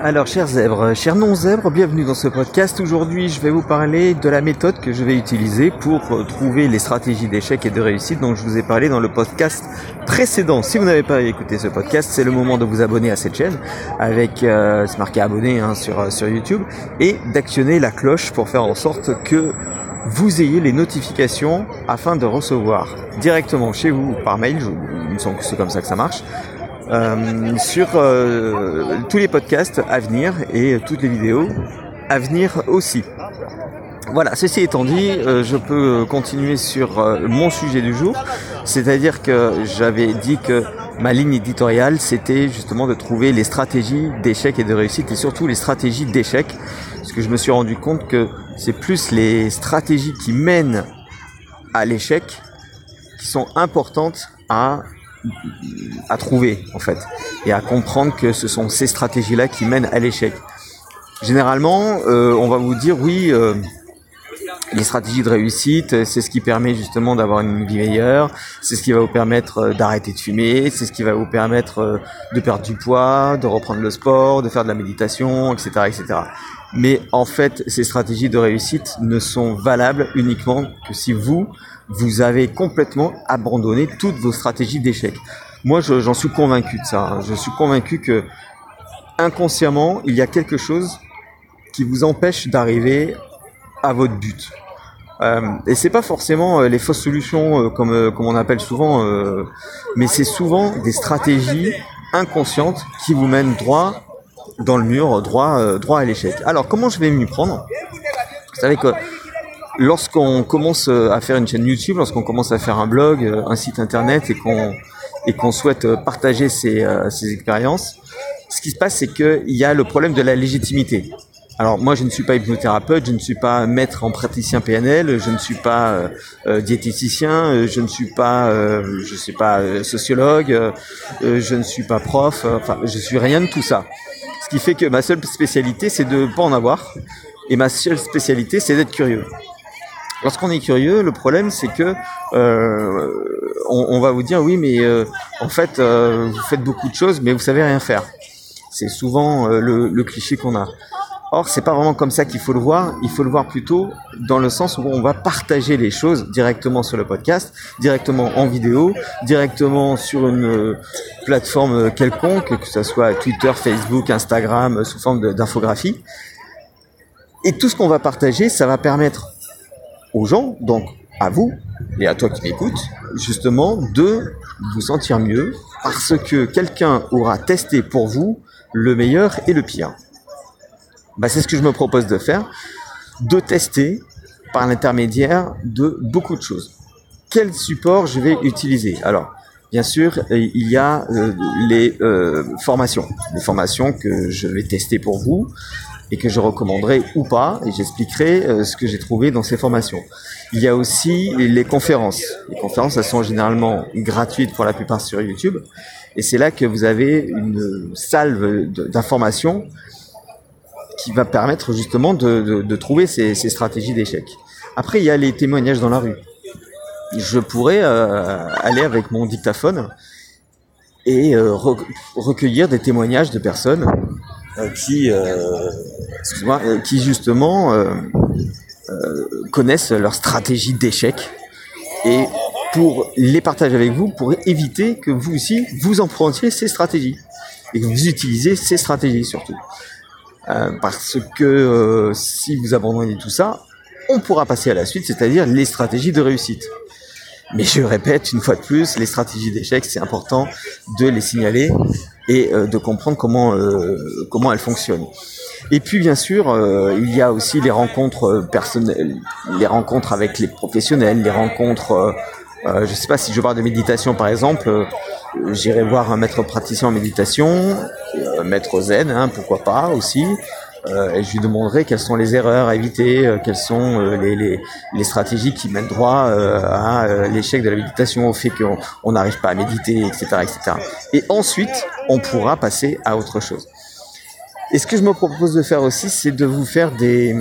Alors, chers zèbres, chers non-zèbres, bienvenue dans ce podcast. Aujourd'hui, je vais vous parler de la méthode que je vais utiliser pour euh, trouver les stratégies d'échec et de réussite dont je vous ai parlé dans le podcast précédent. Si vous n'avez pas écouté ce podcast, c'est le moment de vous abonner à cette chaîne avec, euh, se marquer abonné hein, sur, euh, sur YouTube et d'actionner la cloche pour faire en sorte que vous ayez les notifications afin de recevoir directement chez vous par mail, je, il me semble que c'est comme ça que ça marche, euh, sur euh, tous les podcasts à venir et toutes les vidéos à venir aussi. Voilà, ceci étant dit, euh, je peux continuer sur mon sujet du jour, c'est-à-dire que j'avais dit que ma ligne éditoriale, c'était justement de trouver les stratégies d'échec et de réussite, et surtout les stratégies d'échec, parce que je me suis rendu compte que c'est plus les stratégies qui mènent à l'échec qui sont importantes à à trouver en fait et à comprendre que ce sont ces stratégies là qui mènent à l'échec. Généralement, euh, on va vous dire oui, euh, les stratégies de réussite, c'est ce qui permet justement d'avoir une vie meilleure, c'est ce qui va vous permettre euh, d'arrêter de fumer, c'est ce qui va vous permettre de perdre du poids, de reprendre le sport, de faire de la méditation, etc., etc. Mais en fait, ces stratégies de réussite ne sont valables uniquement que si vous, vous avez complètement abandonné toutes vos stratégies d'échec. Moi, j'en suis convaincu de ça. Hein. Je suis convaincu que inconsciemment, il y a quelque chose qui vous empêche d'arriver à votre but. Euh, et c'est pas forcément euh, les fausses solutions euh, comme euh, comme on appelle souvent, mais c'est souvent des stratégies inconscientes qui vous mènent droit dans le mur, droit droit à l'échec. Alors comment je vais m'y prendre? Vous savez que lorsqu'on commence euh, à faire une chaîne YouTube, lorsqu'on commence à faire un blog, euh, un site internet et qu'on et qu'on souhaite euh, partager ses, expériences, ce qui se passe, c'est qu'il y a le problème de la légitimité. Alors moi, je ne suis pas hypnothérapeute, je ne suis pas maître en praticien PNL, je ne suis pas euh, diététicien, je ne suis pas, euh, je sais pas, sociologue, euh, je ne suis pas prof, enfin, je suis rien de tout ça. Qui fait que ma seule spécialité, c'est de pas en avoir, et ma seule spécialité, c'est d'être curieux. Lorsqu'on est curieux, le problème c'est que euh, on, va vous dire oui, mais euh, en fait euh, vous faites beaucoup de choses, mais vous savez rien faire. C'est souvent le, cliché qu'on a. Or, c'est pas vraiment comme ça qu'il faut le voir. Il faut le voir plutôt dans le sens où on va partager les choses directement sur le podcast, directement en vidéo, directement sur une euh, plateforme quelconque, que ce soit Twitter, Facebook, Instagram, sous forme d'infographie. Et tout ce qu'on va partager, ça va permettre aux gens, donc à vous et à toi qui m'écoutes, justement de vous sentir mieux parce que quelqu'un aura testé pour vous le meilleur et le pire. Bah, c'est ce que je me propose de faire, de tester par l'intermédiaire de beaucoup de choses. Quel support je vais utiliser? Alors, bien sûr, il y a euh, les euh, formations, les formations que je vais tester pour vous, et que je recommanderai ou pas, et j'expliquerai euh, ce que j'ai trouvé dans ces formations. Il y a aussi les conférences. Les conférences, elles sont généralement gratuites pour la plupart sur YouTube, et c'est là que vous avez une salve d'informations qui va permettre justement de, de, de trouver ces, ces stratégies d'échec. Après, il y a les témoignages dans la rue. Je pourrais euh, aller avec mon dictaphone et euh, recueillir des témoignages de personnes euh, qui, euh, euh, qui justement connaissent leur stratégie d'échec et pour les partager avec vous pour éviter que vous aussi vous empruntiez ces stratégies et que vous utilisez ces stratégies surtout. Euh, parce que euh, si vous abandonnez tout ça, on pourra passer à la suite, c'est-à-dire les stratégies de réussite. Mais je répète une fois de plus, les stratégies d'échec, c'est important de les signaler et euh, de comprendre comment euh, comment elles fonctionnent. Et puis bien sûr, euh, il y a aussi les rencontres personnelles, les rencontres avec les professionnels, les rencontres. je ne sais pas si je parle de méditation par exemple, j'irai voir un maître praticien en méditation, maître zen, hein, pourquoi pas aussi. Euh, et je lui demanderai quelles sont les erreurs à éviter, euh, quelles sont euh, les, les, les, stratégies qui mènent droit à l'échec de la méditation, au fait qu'on n'arrive pas à méditer, etc., etc. Et ensuite, on pourra passer à autre chose. Et ce que je me propose de faire aussi, c'est de vous faire des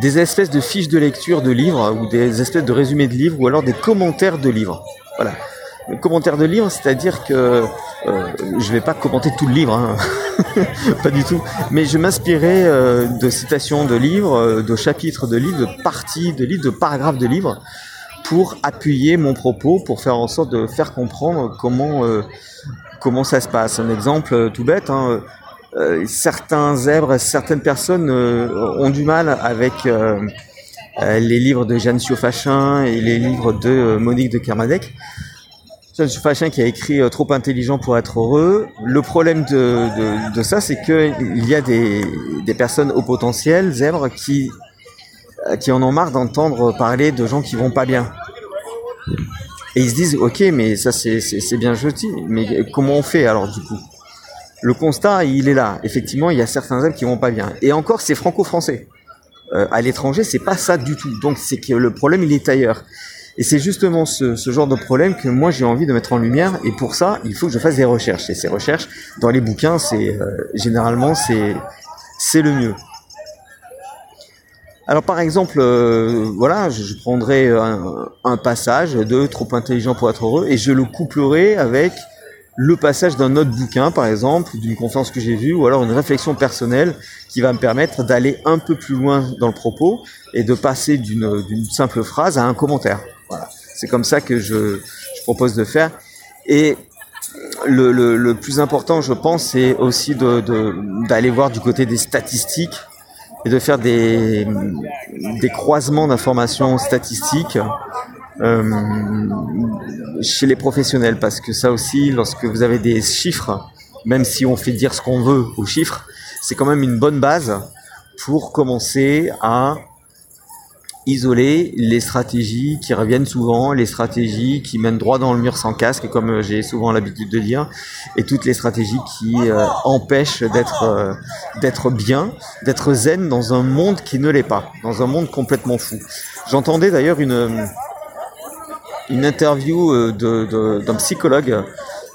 des espèces de fiches de lecture de livres ou des espèces de résumés de livres ou alors des commentaires de livres. Voilà. Commentaire de livre, c'est-à-dire que euh, je vais pas commenter tout le livre, hein. pas du tout, mais je m'inspirais euh, de citations de livres, euh, de chapitres de livres, de parties de livres, de paragraphes de livres, pour appuyer mon propos, pour faire en sorte de faire comprendre comment euh, comment ça se passe. Un exemple tout bête. Hein, certains zèbres, certaines personnes ont du mal avec les livres de Jeanne Siofachin et les livres de Monique de Kermadec c'est Fachin qui a écrit euh, Trop intelligent pour être heureux. Le problème de, ça, c'est qu'il y a des, personnes au potentiel, zèbres, qui, euh, qui en ont marre d'entendre parler de gens qui vont pas bien. Et ils se disent, ok, mais ça c'est bien joli, mais comment on fait alors du coup? Le constat, il est là. Effectivement, il y a certains zèbres qui vont pas bien. Et encore, c'est franco-français. Euh, à l'étranger, c'est pas ça du tout. Donc c'est que le problème, il est ailleurs. Et c'est justement ce, ce, genre de problème que moi j'ai envie de mettre en lumière. Et pour ça, il faut que je fasse des recherches. Et ces recherches, dans les bouquins, c'est euh, généralement c'est c'est le mieux. Alors par exemple, euh, voilà, je, je prendrai un, un, passage de trop intelligent pour être heureux et je le couplerai avec le passage d'un autre bouquin, par exemple, d'une conférence que j'ai vue, ou alors une réflexion personnelle qui va me permettre d'aller un peu plus loin dans le propos et de passer d'une simple phrase à un commentaire. Voilà. C'est comme ça que je, propose de faire. Et le, plus important, je pense, c'est aussi d'aller voir du côté des statistiques et de faire des, des croisements d'informations statistiques euh, chez les professionnels, parce que ça aussi, lorsque vous avez des chiffres, même si on fait dire ce qu'on veut aux chiffres, c'est quand même une bonne base pour commencer à isoler les stratégies qui reviennent souvent, les stratégies qui mènent droit dans le mur sans casque, comme euh, j'ai souvent l'habitude de dire, et toutes les stratégies qui euh, empêchent d'être euh, d'être bien, d'être zen dans un monde qui ne l'est pas, dans un monde complètement fou. J'entendais d'ailleurs une une interview euh, d'un de, psychologue,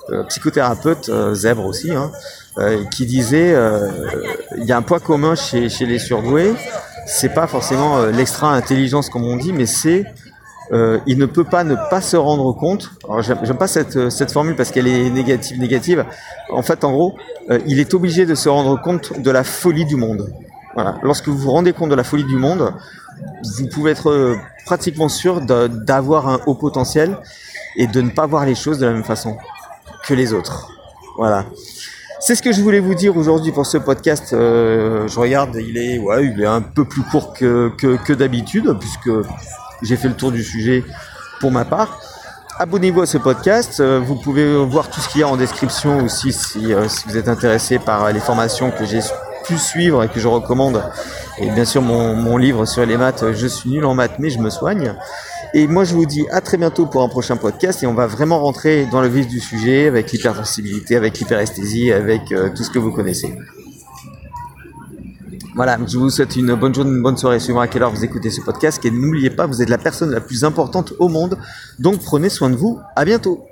euh, psychothérapeute, euh, zèbre aussi, hein, qui disait il y a un point commun chez, chez les surdoués, c'est pas forcément l'extra intelligence comme on dit, mais c'est euh, il ne peut pas ne pas se rendre compte. Alors j'aime pas cette, cette formule parce qu'elle est négative négative. En fait, en gros, euh, il est obligé de se rendre compte de la folie du monde. Voilà. Lorsque vous vous rendez compte de la folie du monde, vous pouvez être pratiquement sûr d'avoir un haut potentiel et de ne pas voir les choses de la même façon que les autres. Voilà. C'est ce que je voulais vous dire aujourd'hui pour ce podcast. Euh, je regarde, il est, ouais, il est un peu plus court que, que, que d'habitude, puisque j'ai fait le tour du sujet pour ma part. Abonnez-vous à ce podcast. Euh, vous pouvez voir tout ce qu'il y a en description aussi si, euh, si vous êtes intéressé par les formations que j'ai pu suivre et que je recommande et bien sûr mon, mon, livre sur les maths, je suis nul en maths mais je me soigne. Et moi je vous dis à très bientôt pour un prochain podcast et on va vraiment rentrer dans le vif du sujet avec l'hypersensibilité, avec l'hyperesthésie, avec euh, tout ce que vous connaissez. Voilà, je vous souhaite une bonne journée, une bonne soirée suivant à quelle heure vous écoutez ce podcast. Et n'oubliez pas, vous êtes la personne la plus importante au monde. Donc prenez soin de vous. À bientôt.